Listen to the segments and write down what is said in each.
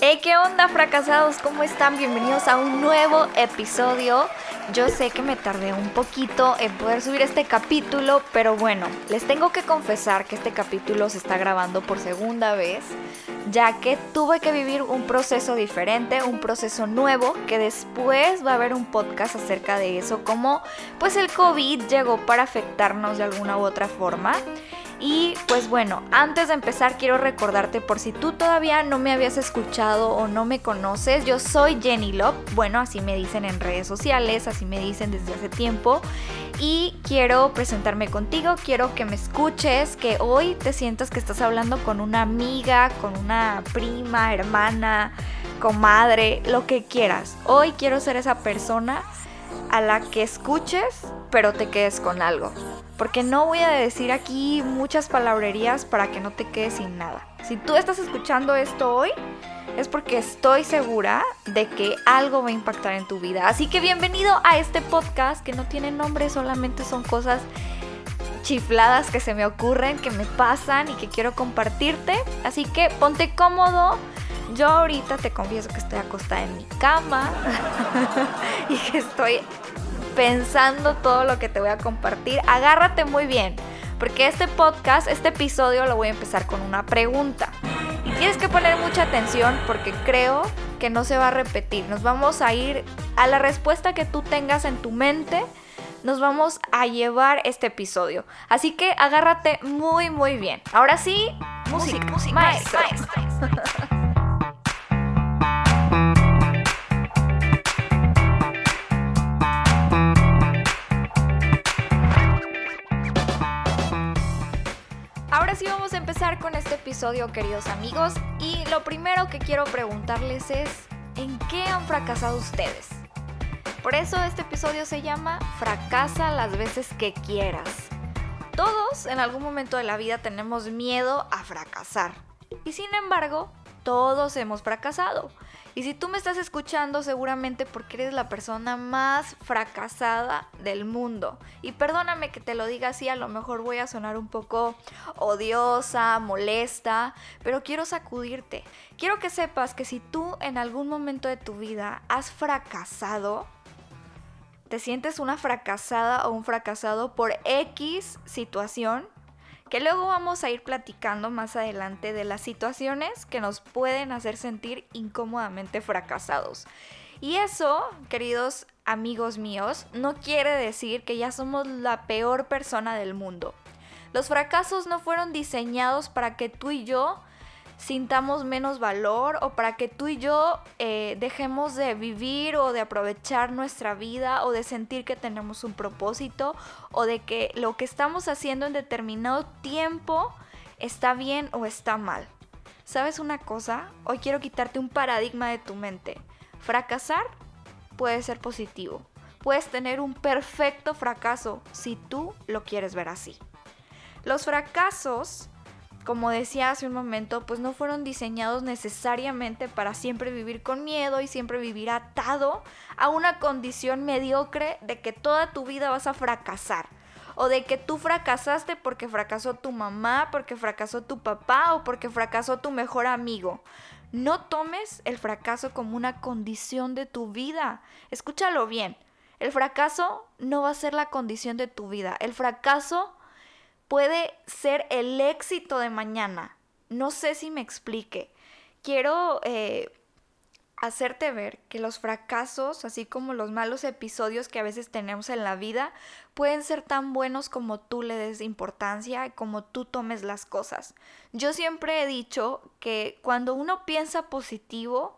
Hey, ¿qué onda fracasados? ¿Cómo están? Bienvenidos a un nuevo episodio. Yo sé que me tardé un poquito en poder subir este capítulo, pero bueno, les tengo que confesar que este capítulo se está grabando por segunda vez, ya que tuve que vivir un proceso diferente, un proceso nuevo, que después va a haber un podcast acerca de eso, como pues el COVID llegó para afectarnos de alguna u otra forma. Y pues bueno, antes de empezar quiero recordarte por si tú todavía no me habías escuchado o no me conoces, yo soy Jenny Love, bueno, así me dicen en redes sociales, así me dicen desde hace tiempo. Y quiero presentarme contigo, quiero que me escuches, que hoy te sientas que estás hablando con una amiga, con una prima, hermana, comadre, lo que quieras. Hoy quiero ser esa persona a la que escuches, pero te quedes con algo. Porque no voy a decir aquí muchas palabrerías para que no te quedes sin nada. Si tú estás escuchando esto hoy, es porque estoy segura de que algo va a impactar en tu vida. Así que bienvenido a este podcast que no tiene nombre, solamente son cosas chifladas que se me ocurren, que me pasan y que quiero compartirte. Así que ponte cómodo. Yo ahorita te confieso que estoy acostada en mi cama y que estoy pensando todo lo que te voy a compartir. Agárrate muy bien, porque este podcast, este episodio lo voy a empezar con una pregunta. Y tienes que poner mucha atención porque creo que no se va a repetir. Nos vamos a ir a la respuesta que tú tengas en tu mente. Nos vamos a llevar este episodio. Así que agárrate muy, muy bien. Ahora sí, música, música, con este episodio, queridos amigos. Y lo primero que quiero preguntarles es, ¿en qué han fracasado ustedes? Por eso este episodio se llama Fracasa las veces que quieras. Todos en algún momento de la vida tenemos miedo a fracasar. Y sin embargo, todos hemos fracasado. Y si tú me estás escuchando, seguramente porque eres la persona más fracasada del mundo. Y perdóname que te lo diga así, a lo mejor voy a sonar un poco odiosa, molesta, pero quiero sacudirte. Quiero que sepas que si tú en algún momento de tu vida has fracasado, te sientes una fracasada o un fracasado por X situación, que luego vamos a ir platicando más adelante de las situaciones que nos pueden hacer sentir incómodamente fracasados. Y eso, queridos amigos míos, no quiere decir que ya somos la peor persona del mundo. Los fracasos no fueron diseñados para que tú y yo sintamos menos valor o para que tú y yo eh, dejemos de vivir o de aprovechar nuestra vida o de sentir que tenemos un propósito o de que lo que estamos haciendo en determinado tiempo está bien o está mal. ¿Sabes una cosa? Hoy quiero quitarte un paradigma de tu mente. Fracasar puede ser positivo. Puedes tener un perfecto fracaso si tú lo quieres ver así. Los fracasos como decía hace un momento, pues no fueron diseñados necesariamente para siempre vivir con miedo y siempre vivir atado a una condición mediocre de que toda tu vida vas a fracasar. O de que tú fracasaste porque fracasó tu mamá, porque fracasó tu papá o porque fracasó tu mejor amigo. No tomes el fracaso como una condición de tu vida. Escúchalo bien. El fracaso no va a ser la condición de tu vida. El fracaso puede ser el éxito de mañana. No sé si me explique. Quiero eh, hacerte ver que los fracasos, así como los malos episodios que a veces tenemos en la vida, pueden ser tan buenos como tú le des importancia y como tú tomes las cosas. Yo siempre he dicho que cuando uno piensa positivo,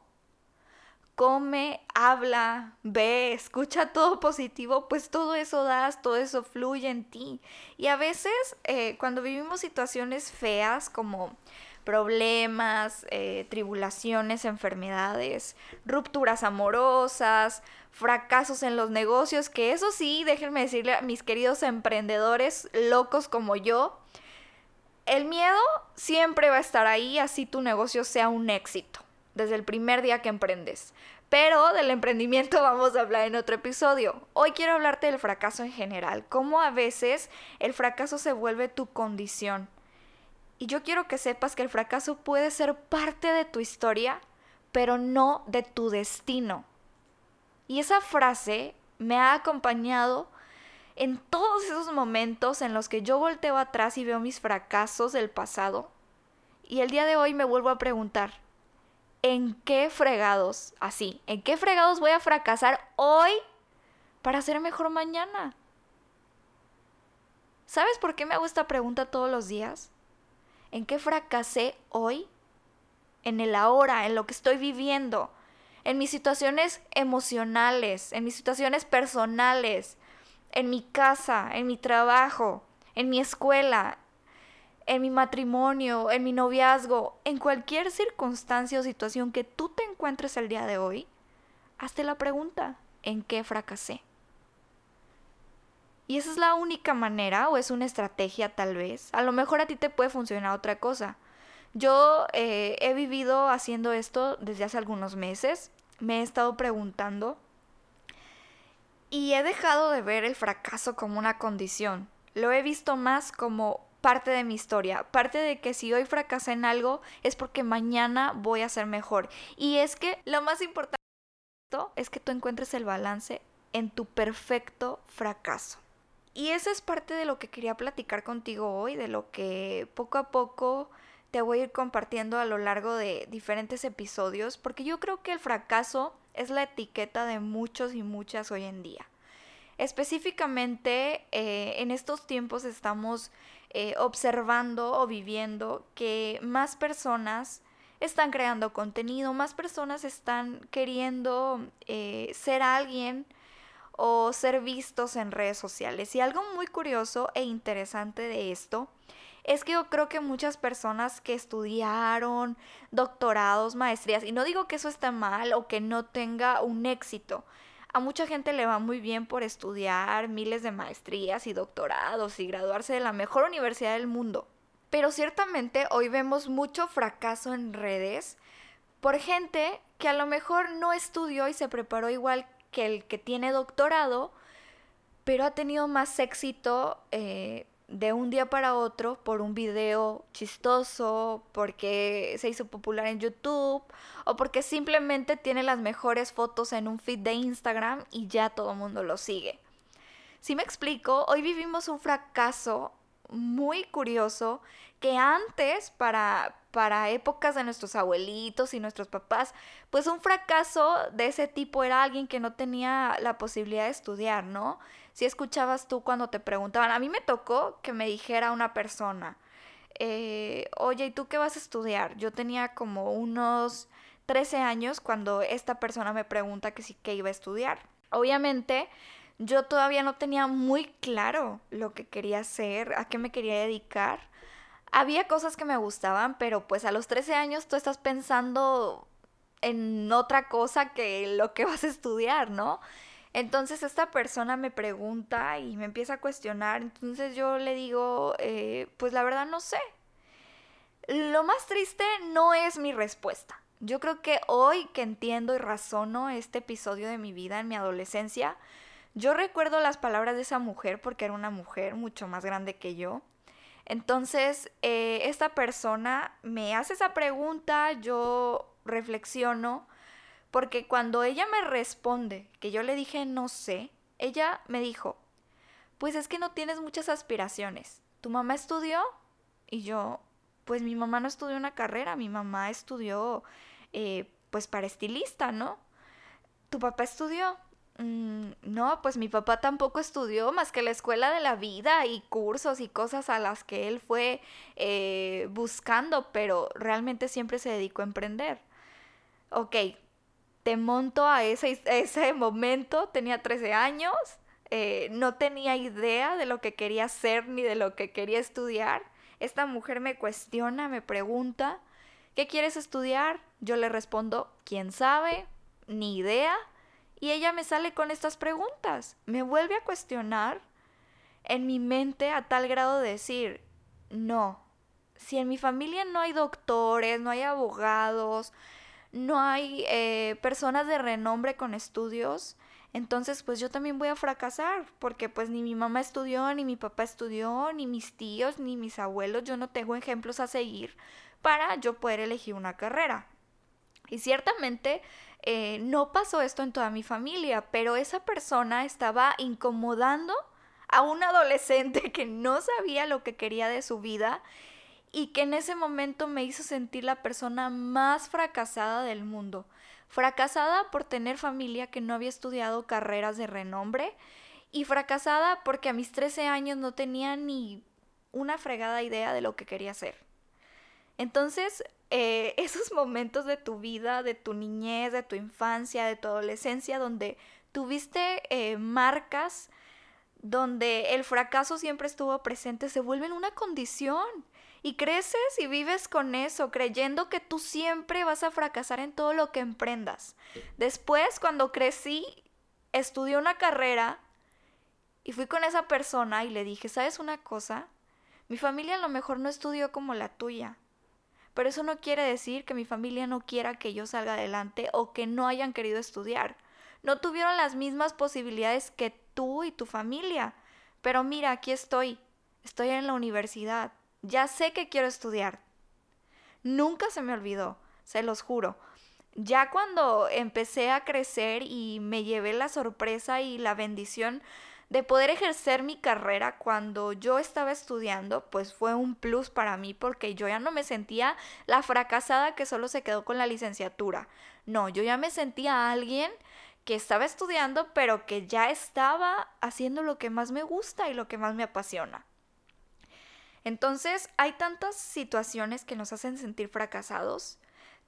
come, habla, ve, escucha todo positivo, pues todo eso das, todo eso fluye en ti. Y a veces eh, cuando vivimos situaciones feas como problemas, eh, tribulaciones, enfermedades, rupturas amorosas, fracasos en los negocios, que eso sí, déjenme decirle a mis queridos emprendedores locos como yo, el miedo siempre va a estar ahí, así tu negocio sea un éxito desde el primer día que emprendes. Pero del emprendimiento vamos a hablar en otro episodio. Hoy quiero hablarte del fracaso en general, cómo a veces el fracaso se vuelve tu condición. Y yo quiero que sepas que el fracaso puede ser parte de tu historia, pero no de tu destino. Y esa frase me ha acompañado en todos esos momentos en los que yo volteo atrás y veo mis fracasos del pasado. Y el día de hoy me vuelvo a preguntar, ¿en qué fregados, así, en qué fregados voy a fracasar hoy para ser mejor mañana? ¿Sabes por qué me hago esta pregunta todos los días? ¿En qué fracasé hoy? En el ahora, en lo que estoy viviendo, en mis situaciones emocionales, en mis situaciones personales, en mi casa, en mi trabajo, en mi escuela, en mi matrimonio, en mi noviazgo, en cualquier circunstancia o situación que tú te encuentres el día de hoy, hazte la pregunta, ¿en qué fracasé? Y esa es la única manera o es una estrategia tal vez. A lo mejor a ti te puede funcionar otra cosa. Yo eh, he vivido haciendo esto desde hace algunos meses. Me he estado preguntando y he dejado de ver el fracaso como una condición. Lo he visto más como parte de mi historia, parte de que si hoy fracasé en algo es porque mañana voy a ser mejor. Y es que lo más importante es que tú encuentres el balance en tu perfecto fracaso. Y eso es parte de lo que quería platicar contigo hoy, de lo que poco a poco te voy a ir compartiendo a lo largo de diferentes episodios, porque yo creo que el fracaso es la etiqueta de muchos y muchas hoy en día. Específicamente eh, en estos tiempos estamos eh, observando o viviendo que más personas están creando contenido, más personas están queriendo eh, ser alguien o ser vistos en redes sociales. Y algo muy curioso e interesante de esto es que yo creo que muchas personas que estudiaron doctorados, maestrías, y no digo que eso esté mal o que no tenga un éxito, a mucha gente le va muy bien por estudiar miles de maestrías y doctorados y graduarse de la mejor universidad del mundo. Pero ciertamente hoy vemos mucho fracaso en redes por gente que a lo mejor no estudió y se preparó igual que el que tiene doctorado, pero ha tenido más éxito eh, de un día para otro por un video chistoso, porque se hizo popular en YouTube o porque simplemente tiene las mejores fotos en un feed de Instagram y ya todo el mundo lo sigue. Si me explico, hoy vivimos un fracaso muy curioso que antes para, para épocas de nuestros abuelitos y nuestros papás, pues un fracaso de ese tipo era alguien que no tenía la posibilidad de estudiar, ¿no? Si escuchabas tú cuando te preguntaban, a mí me tocó que me dijera una persona, eh, oye, ¿y tú qué vas a estudiar? Yo tenía como unos 13 años cuando esta persona me pregunta que sí que iba a estudiar. Obviamente, yo todavía no tenía muy claro lo que quería hacer, a qué me quería dedicar. Había cosas que me gustaban, pero pues a los 13 años tú estás pensando en otra cosa que lo que vas a estudiar, ¿no? Entonces esta persona me pregunta y me empieza a cuestionar, entonces yo le digo, eh, pues la verdad no sé. Lo más triste no es mi respuesta. Yo creo que hoy que entiendo y razono este episodio de mi vida en mi adolescencia, yo recuerdo las palabras de esa mujer porque era una mujer mucho más grande que yo. Entonces, eh, esta persona me hace esa pregunta, yo reflexiono, porque cuando ella me responde que yo le dije no sé, ella me dijo, pues es que no tienes muchas aspiraciones. ¿Tu mamá estudió? Y yo, pues mi mamá no estudió una carrera, mi mamá estudió eh, pues para estilista, ¿no? ¿Tu papá estudió? Mm, no, pues mi papá tampoco estudió más que la escuela de la vida y cursos y cosas a las que él fue eh, buscando, pero realmente siempre se dedicó a emprender. Ok, te monto a ese, ese momento, tenía 13 años, eh, no tenía idea de lo que quería hacer ni de lo que quería estudiar. Esta mujer me cuestiona, me pregunta, ¿qué quieres estudiar? Yo le respondo, ¿quién sabe? Ni idea y ella me sale con estas preguntas. Me vuelve a cuestionar en mi mente a tal grado de decir, no, si en mi familia no hay doctores, no hay abogados, no hay eh, personas de renombre con estudios, entonces pues yo también voy a fracasar, porque pues ni mi mamá estudió, ni mi papá estudió, ni mis tíos, ni mis abuelos, yo no tengo ejemplos a seguir para yo poder elegir una carrera. Y ciertamente eh, no pasó esto en toda mi familia, pero esa persona estaba incomodando a un adolescente que no sabía lo que quería de su vida y que en ese momento me hizo sentir la persona más fracasada del mundo. Fracasada por tener familia que no había estudiado carreras de renombre y fracasada porque a mis 13 años no tenía ni una fregada idea de lo que quería hacer. Entonces, eh, esos momentos de tu vida, de tu niñez, de tu infancia, de tu adolescencia, donde tuviste eh, marcas, donde el fracaso siempre estuvo presente, se vuelven una condición. Y creces y vives con eso, creyendo que tú siempre vas a fracasar en todo lo que emprendas. Después, cuando crecí, estudié una carrera y fui con esa persona y le dije, ¿sabes una cosa? Mi familia a lo mejor no estudió como la tuya, pero eso no quiere decir que mi familia no quiera que yo salga adelante o que no hayan querido estudiar. No tuvieron las mismas posibilidades que tú y tu familia. Pero mira, aquí estoy. Estoy en la universidad. Ya sé que quiero estudiar. Nunca se me olvidó, se los juro. Ya cuando empecé a crecer y me llevé la sorpresa y la bendición de poder ejercer mi carrera cuando yo estaba estudiando, pues fue un plus para mí porque yo ya no me sentía la fracasada que solo se quedó con la licenciatura. No, yo ya me sentía alguien que estaba estudiando, pero que ya estaba haciendo lo que más me gusta y lo que más me apasiona. Entonces, hay tantas situaciones que nos hacen sentir fracasados.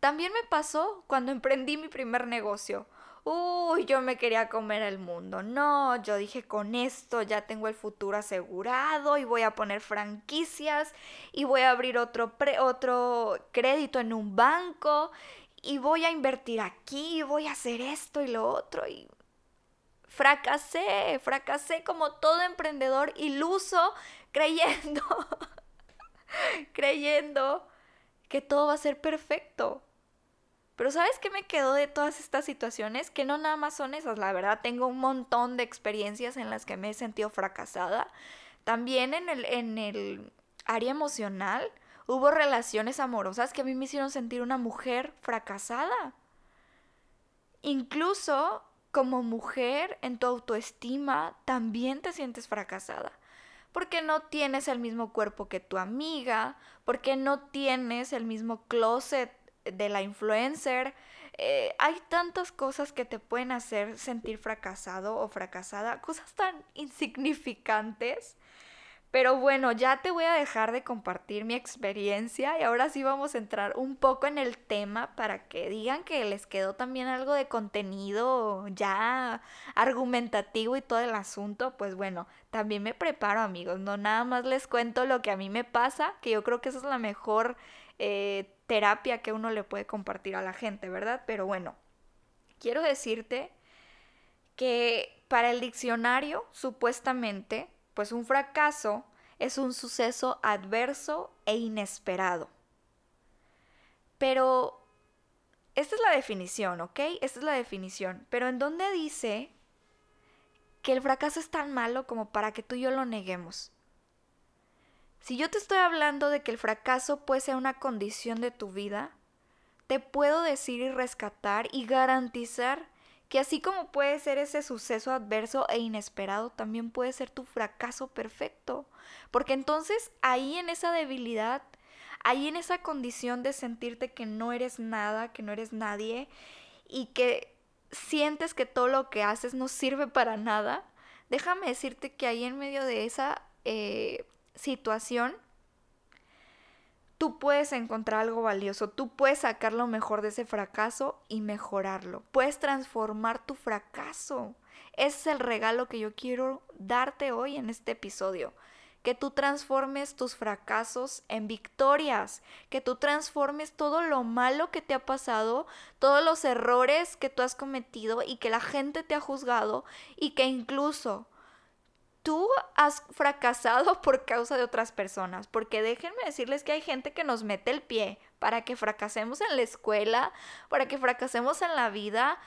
También me pasó cuando emprendí mi primer negocio uy, yo me quería comer el mundo. No, yo dije, con esto ya tengo el futuro asegurado y voy a poner franquicias y voy a abrir otro, otro crédito en un banco y voy a invertir aquí y voy a hacer esto y lo otro y fracasé, fracasé como todo emprendedor iluso creyendo, creyendo que todo va a ser perfecto. Pero ¿sabes qué me quedó de todas estas situaciones? Que no nada más son esas, la verdad tengo un montón de experiencias en las que me he sentido fracasada. También en el, en el área emocional hubo relaciones amorosas que a mí me hicieron sentir una mujer fracasada. Incluso como mujer en tu autoestima también te sientes fracasada. Porque no tienes el mismo cuerpo que tu amiga, porque no tienes el mismo closet de la influencer. Eh, hay tantas cosas que te pueden hacer sentir fracasado o fracasada, cosas tan insignificantes. Pero bueno, ya te voy a dejar de compartir mi experiencia y ahora sí vamos a entrar un poco en el tema para que digan que les quedó también algo de contenido ya argumentativo y todo el asunto. Pues bueno, también me preparo amigos, no nada más les cuento lo que a mí me pasa, que yo creo que esa es la mejor eh, terapia que uno le puede compartir a la gente, ¿verdad? Pero bueno, quiero decirte que para el diccionario, supuestamente, pues un fracaso es un suceso adverso e inesperado. Pero esta es la definición, ¿ok? Esta es la definición. Pero ¿en dónde dice que el fracaso es tan malo como para que tú y yo lo neguemos? Si yo te estoy hablando de que el fracaso puede ser una condición de tu vida, te puedo decir y rescatar y garantizar que así como puede ser ese suceso adverso e inesperado, también puede ser tu fracaso perfecto. Porque entonces ahí en esa debilidad, ahí en esa condición de sentirte que no eres nada, que no eres nadie y que sientes que todo lo que haces no sirve para nada, déjame decirte que ahí en medio de esa eh, situación, tú puedes encontrar algo valioso, tú puedes sacar lo mejor de ese fracaso y mejorarlo. Puedes transformar tu fracaso. Ese es el regalo que yo quiero darte hoy en este episodio. Que tú transformes tus fracasos en victorias, que tú transformes todo lo malo que te ha pasado, todos los errores que tú has cometido y que la gente te ha juzgado y que incluso tú has fracasado por causa de otras personas, porque déjenme decirles que hay gente que nos mete el pie para que fracasemos en la escuela, para que fracasemos en la vida.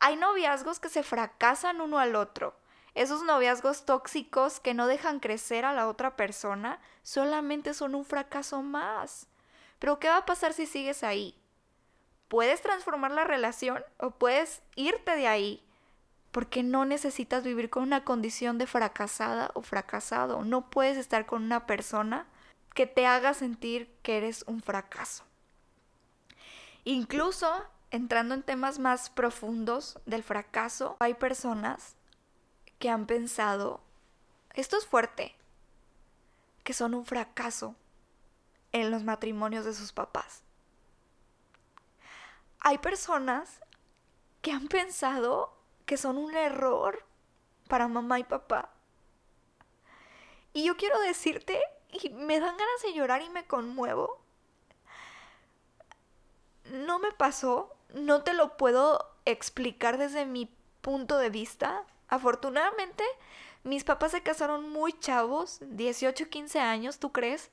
Hay noviazgos que se fracasan uno al otro. Esos noviazgos tóxicos que no dejan crecer a la otra persona solamente son un fracaso más. Pero ¿qué va a pasar si sigues ahí? Puedes transformar la relación o puedes irte de ahí porque no necesitas vivir con una condición de fracasada o fracasado. No puedes estar con una persona que te haga sentir que eres un fracaso. Incluso entrando en temas más profundos del fracaso, hay personas que han pensado, esto es fuerte, que son un fracaso en los matrimonios de sus papás. Hay personas que han pensado que son un error para mamá y papá. Y yo quiero decirte, y me dan ganas de llorar y me conmuevo. No me pasó, no te lo puedo explicar desde mi punto de vista, Afortunadamente, mis papás se casaron muy chavos, 18, 15 años, ¿tú crees?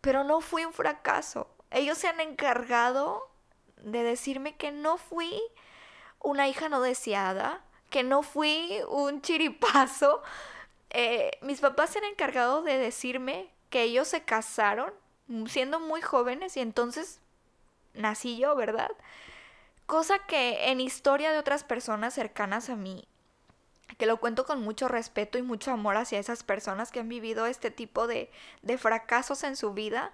Pero no fui un fracaso. Ellos se han encargado de decirme que no fui una hija no deseada, que no fui un chiripazo. Eh, mis papás se han encargado de decirme que ellos se casaron siendo muy jóvenes y entonces nací yo, ¿verdad? Cosa que en historia de otras personas cercanas a mí que lo cuento con mucho respeto y mucho amor hacia esas personas que han vivido este tipo de, de fracasos en su vida,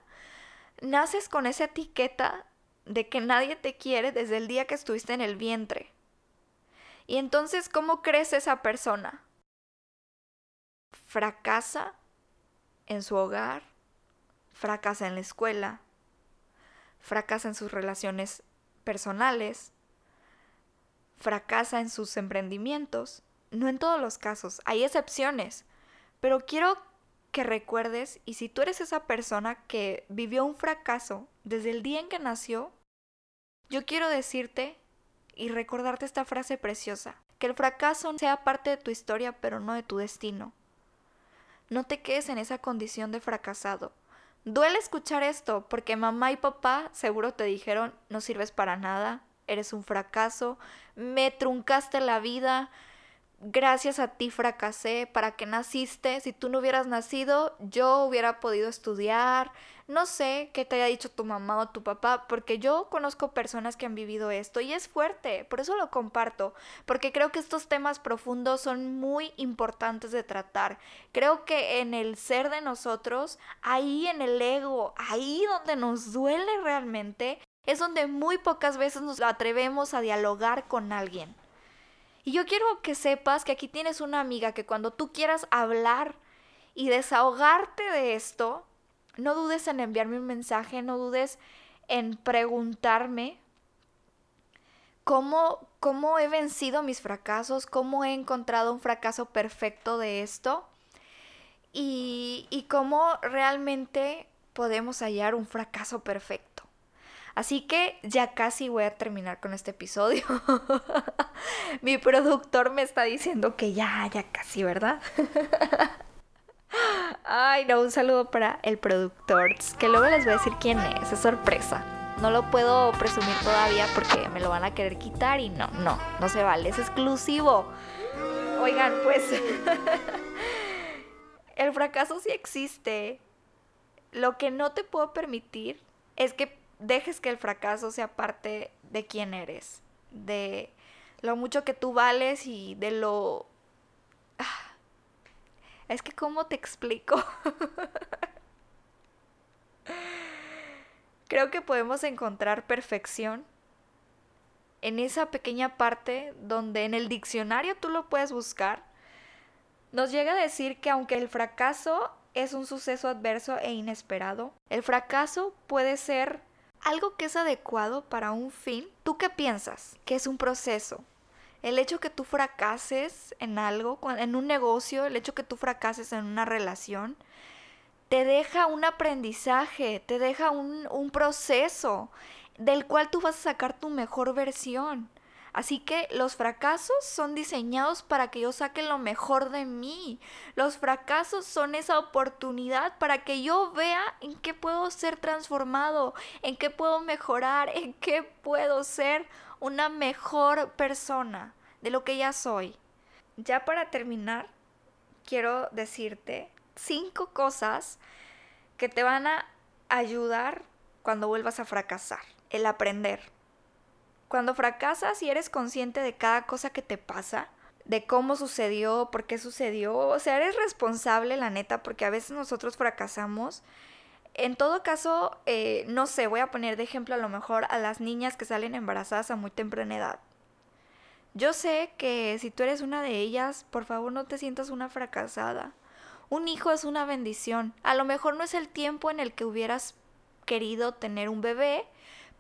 naces con esa etiqueta de que nadie te quiere desde el día que estuviste en el vientre. Y entonces, ¿cómo crece esa persona? Fracasa en su hogar, fracasa en la escuela, fracasa en sus relaciones personales, fracasa en sus emprendimientos no en todos los casos, hay excepciones, pero quiero que recuerdes y si tú eres esa persona que vivió un fracaso desde el día en que nació, yo quiero decirte y recordarte esta frase preciosa, que el fracaso sea parte de tu historia pero no de tu destino. No te quedes en esa condición de fracasado. Duele escuchar esto porque mamá y papá seguro te dijeron no sirves para nada, eres un fracaso, me truncaste la vida, gracias a ti fracasé, para que naciste, si tú no hubieras nacido, yo hubiera podido estudiar, no sé qué te haya dicho tu mamá o tu papá, porque yo conozco personas que han vivido esto y es fuerte, por eso lo comparto, porque creo que estos temas profundos son muy importantes de tratar. Creo que en el ser de nosotros, ahí en el ego, ahí donde nos duele realmente, es donde muy pocas veces nos atrevemos a dialogar con alguien. Y yo quiero que sepas que aquí tienes una amiga que cuando tú quieras hablar y desahogarte de esto, no dudes en enviarme un mensaje, no dudes en preguntarme cómo, cómo he vencido mis fracasos, cómo he encontrado un fracaso perfecto de esto y, y cómo realmente podemos hallar un fracaso perfecto. Así que ya casi voy a terminar con este episodio. Mi productor me está diciendo que ya, ya casi, ¿verdad? Ay, no, un saludo para el productor, que luego les voy a decir quién es, es sorpresa. No lo puedo presumir todavía porque me lo van a querer quitar y no, no, no se vale, es exclusivo. Oigan, pues el fracaso sí existe. Lo que no te puedo permitir es que dejes que el fracaso sea parte de quién eres, de lo mucho que tú vales y de lo... Ah, es que cómo te explico. Creo que podemos encontrar perfección en esa pequeña parte donde en el diccionario tú lo puedes buscar. Nos llega a decir que aunque el fracaso es un suceso adverso e inesperado, el fracaso puede ser algo que es adecuado para un fin, ¿tú qué piensas? Que es un proceso. El hecho que tú fracases en algo, en un negocio, el hecho que tú fracases en una relación, te deja un aprendizaje, te deja un, un proceso del cual tú vas a sacar tu mejor versión. Así que los fracasos son diseñados para que yo saque lo mejor de mí. Los fracasos son esa oportunidad para que yo vea en qué puedo ser transformado, en qué puedo mejorar, en qué puedo ser una mejor persona de lo que ya soy. Ya para terminar, quiero decirte cinco cosas que te van a ayudar cuando vuelvas a fracasar. El aprender. Cuando fracasas y eres consciente de cada cosa que te pasa, de cómo sucedió, por qué sucedió, o sea, eres responsable, la neta, porque a veces nosotros fracasamos. En todo caso, eh, no sé, voy a poner de ejemplo a lo mejor a las niñas que salen embarazadas a muy temprana edad. Yo sé que si tú eres una de ellas, por favor no te sientas una fracasada. Un hijo es una bendición. A lo mejor no es el tiempo en el que hubieras querido tener un bebé,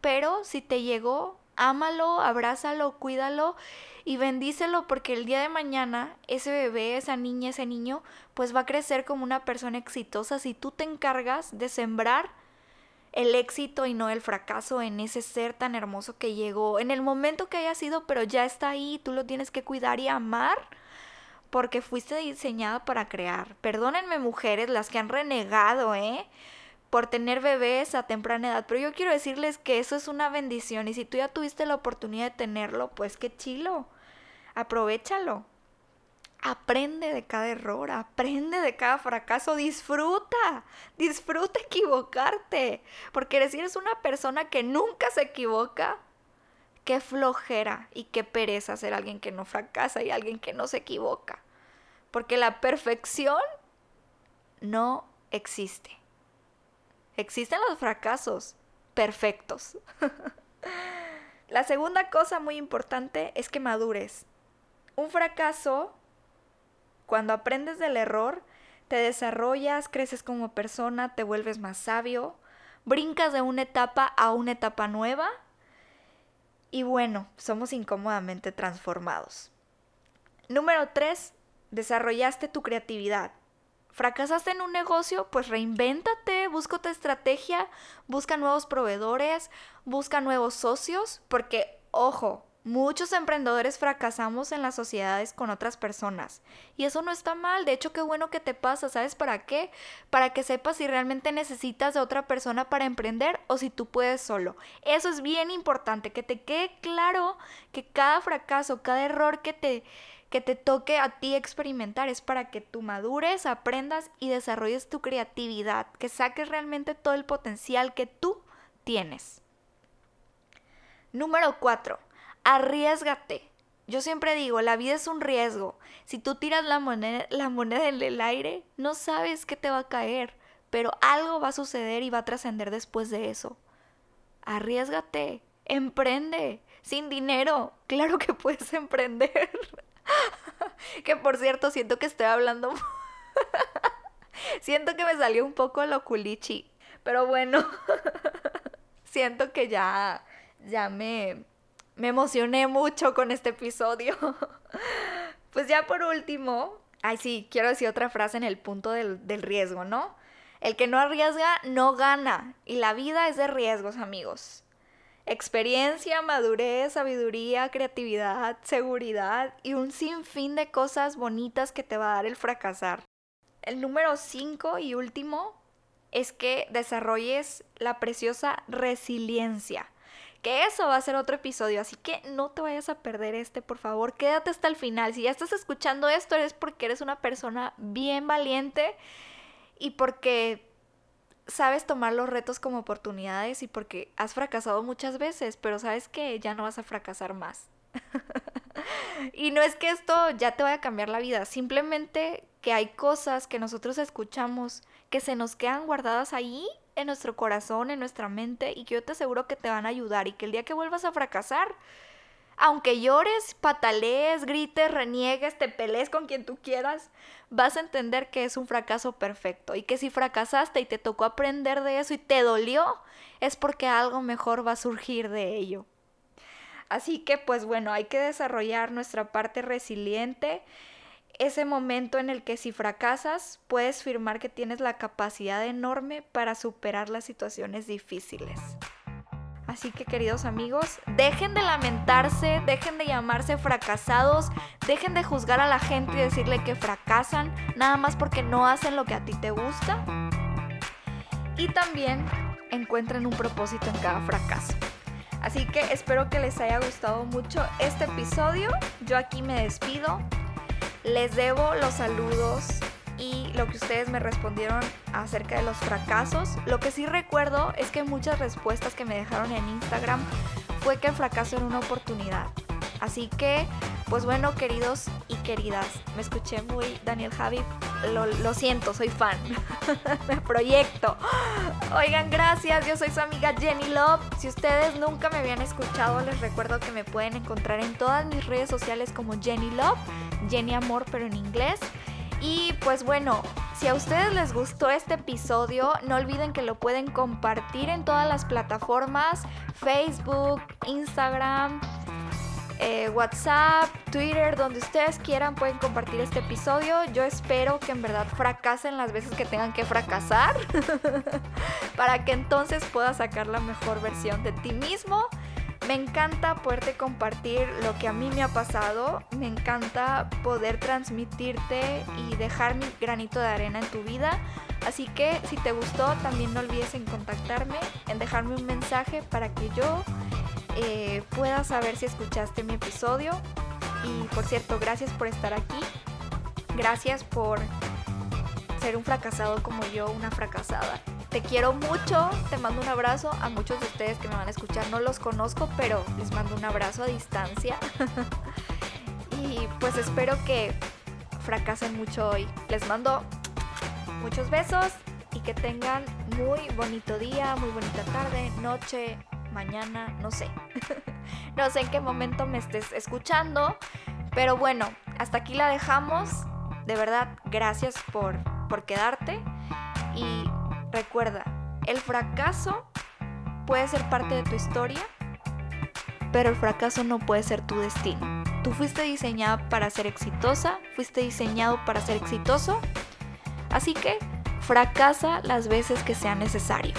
pero si te llegó, ámalo, abrázalo, cuídalo y bendícelo porque el día de mañana ese bebé, esa niña, ese niño, pues va a crecer como una persona exitosa si tú te encargas de sembrar el éxito y no el fracaso en ese ser tan hermoso que llegó en el momento que haya sido, pero ya está ahí, tú lo tienes que cuidar y amar porque fuiste diseñada para crear. Perdónenme mujeres las que han renegado, ¿eh? Por tener bebés a temprana edad, pero yo quiero decirles que eso es una bendición y si tú ya tuviste la oportunidad de tenerlo, pues qué chilo, aprovechalo. Aprende de cada error, aprende de cada fracaso, disfruta, disfruta equivocarte, porque si eres una persona que nunca se equivoca, qué flojera y qué pereza ser alguien que no fracasa y alguien que no se equivoca, porque la perfección no existe. Existen los fracasos perfectos. La segunda cosa muy importante es que madures. Un fracaso, cuando aprendes del error, te desarrollas, creces como persona, te vuelves más sabio, brincas de una etapa a una etapa nueva y bueno, somos incómodamente transformados. Número 3. Desarrollaste tu creatividad. ¿Fracasaste en un negocio? Pues reinvéntate, busca otra estrategia, busca nuevos proveedores, busca nuevos socios, porque, ojo, muchos emprendedores fracasamos en las sociedades con otras personas. Y eso no está mal, de hecho qué bueno que te pasa, ¿sabes para qué? Para que sepas si realmente necesitas de otra persona para emprender o si tú puedes solo. Eso es bien importante, que te quede claro que cada fracaso, cada error que te que te toque a ti experimentar, es para que tú madures, aprendas y desarrolles tu creatividad, que saques realmente todo el potencial que tú tienes. Número 4. Arriesgate. Yo siempre digo, la vida es un riesgo. Si tú tiras la moneda, la moneda en el aire, no sabes qué te va a caer, pero algo va a suceder y va a trascender después de eso. Arriesgate, emprende, sin dinero, claro que puedes emprender. Que por cierto, siento que estoy hablando. siento que me salió un poco lo culichi. Pero bueno, siento que ya, ya me, me emocioné mucho con este episodio. pues ya por último, ay sí, quiero decir otra frase en el punto del, del riesgo, ¿no? El que no arriesga no gana. Y la vida es de riesgos, amigos experiencia, madurez, sabiduría, creatividad, seguridad y un sinfín de cosas bonitas que te va a dar el fracasar. El número 5 y último es que desarrolles la preciosa resiliencia. Que eso va a ser otro episodio, así que no te vayas a perder este, por favor, quédate hasta el final. Si ya estás escuchando esto, es porque eres una persona bien valiente y porque sabes tomar los retos como oportunidades y porque has fracasado muchas veces, pero sabes que ya no vas a fracasar más. y no es que esto ya te vaya a cambiar la vida, simplemente que hay cosas que nosotros escuchamos que se nos quedan guardadas ahí en nuestro corazón, en nuestra mente y que yo te aseguro que te van a ayudar y que el día que vuelvas a fracasar, aunque llores, patalees, grites, reniegues, te pelees con quien tú quieras, vas a entender que es un fracaso perfecto y que si fracasaste y te tocó aprender de eso y te dolió, es porque algo mejor va a surgir de ello. Así que pues bueno, hay que desarrollar nuestra parte resiliente, ese momento en el que si fracasas puedes firmar que tienes la capacidad enorme para superar las situaciones difíciles. Así que queridos amigos, dejen de lamentarse, dejen de llamarse fracasados, dejen de juzgar a la gente y decirle que fracasan nada más porque no hacen lo que a ti te gusta. Y también encuentren un propósito en cada fracaso. Así que espero que les haya gustado mucho este episodio. Yo aquí me despido. Les debo los saludos y lo que ustedes me respondieron acerca de los fracasos. Lo que sí recuerdo es que muchas respuestas que me dejaron en Instagram fue que el fracaso era una oportunidad. Así que, pues bueno, queridos y queridas, me escuché muy Daniel Javi. Lo, siento, soy fan. Me proyecto. Oigan, gracias. Yo soy su amiga Jenny Love. Si ustedes nunca me habían escuchado, les recuerdo que me pueden encontrar en todas mis redes sociales como Jenny Love, Jenny Amor, pero en inglés. Y pues bueno, si a ustedes les gustó este episodio, no olviden que lo pueden compartir en todas las plataformas, Facebook, Instagram, eh, WhatsApp, Twitter, donde ustedes quieran pueden compartir este episodio. Yo espero que en verdad fracasen las veces que tengan que fracasar para que entonces puedas sacar la mejor versión de ti mismo me encanta poderte compartir lo que a mí me ha pasado, me encanta poder transmitirte y dejar mi granito de arena en tu vida. Así que si te gustó, también no olvides en contactarme, en dejarme un mensaje para que yo eh, pueda saber si escuchaste mi episodio. Y por cierto, gracias por estar aquí. Gracias por ser un fracasado como yo, una fracasada. Te quiero mucho, te mando un abrazo a muchos de ustedes que me van a escuchar. No los conozco, pero les mando un abrazo a distancia. y pues espero que fracasen mucho hoy. Les mando muchos besos y que tengan muy bonito día, muy bonita tarde, noche, mañana, no sé. no sé en qué momento me estés escuchando, pero bueno, hasta aquí la dejamos. De verdad, gracias por, por quedarte y Recuerda, el fracaso puede ser parte de tu historia, pero el fracaso no puede ser tu destino. Tú fuiste diseñada para ser exitosa, fuiste diseñado para ser exitoso, así que fracasa las veces que sea necesario.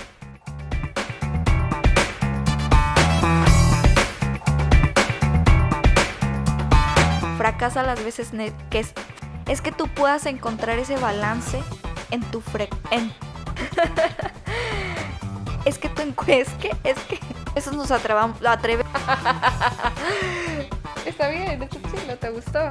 Fracasa las veces que es, es que tú puedas encontrar ese balance en tu, fre en es que tú es que, es que. Eso nos atreve. Está bien, ¿no ¿te gustó?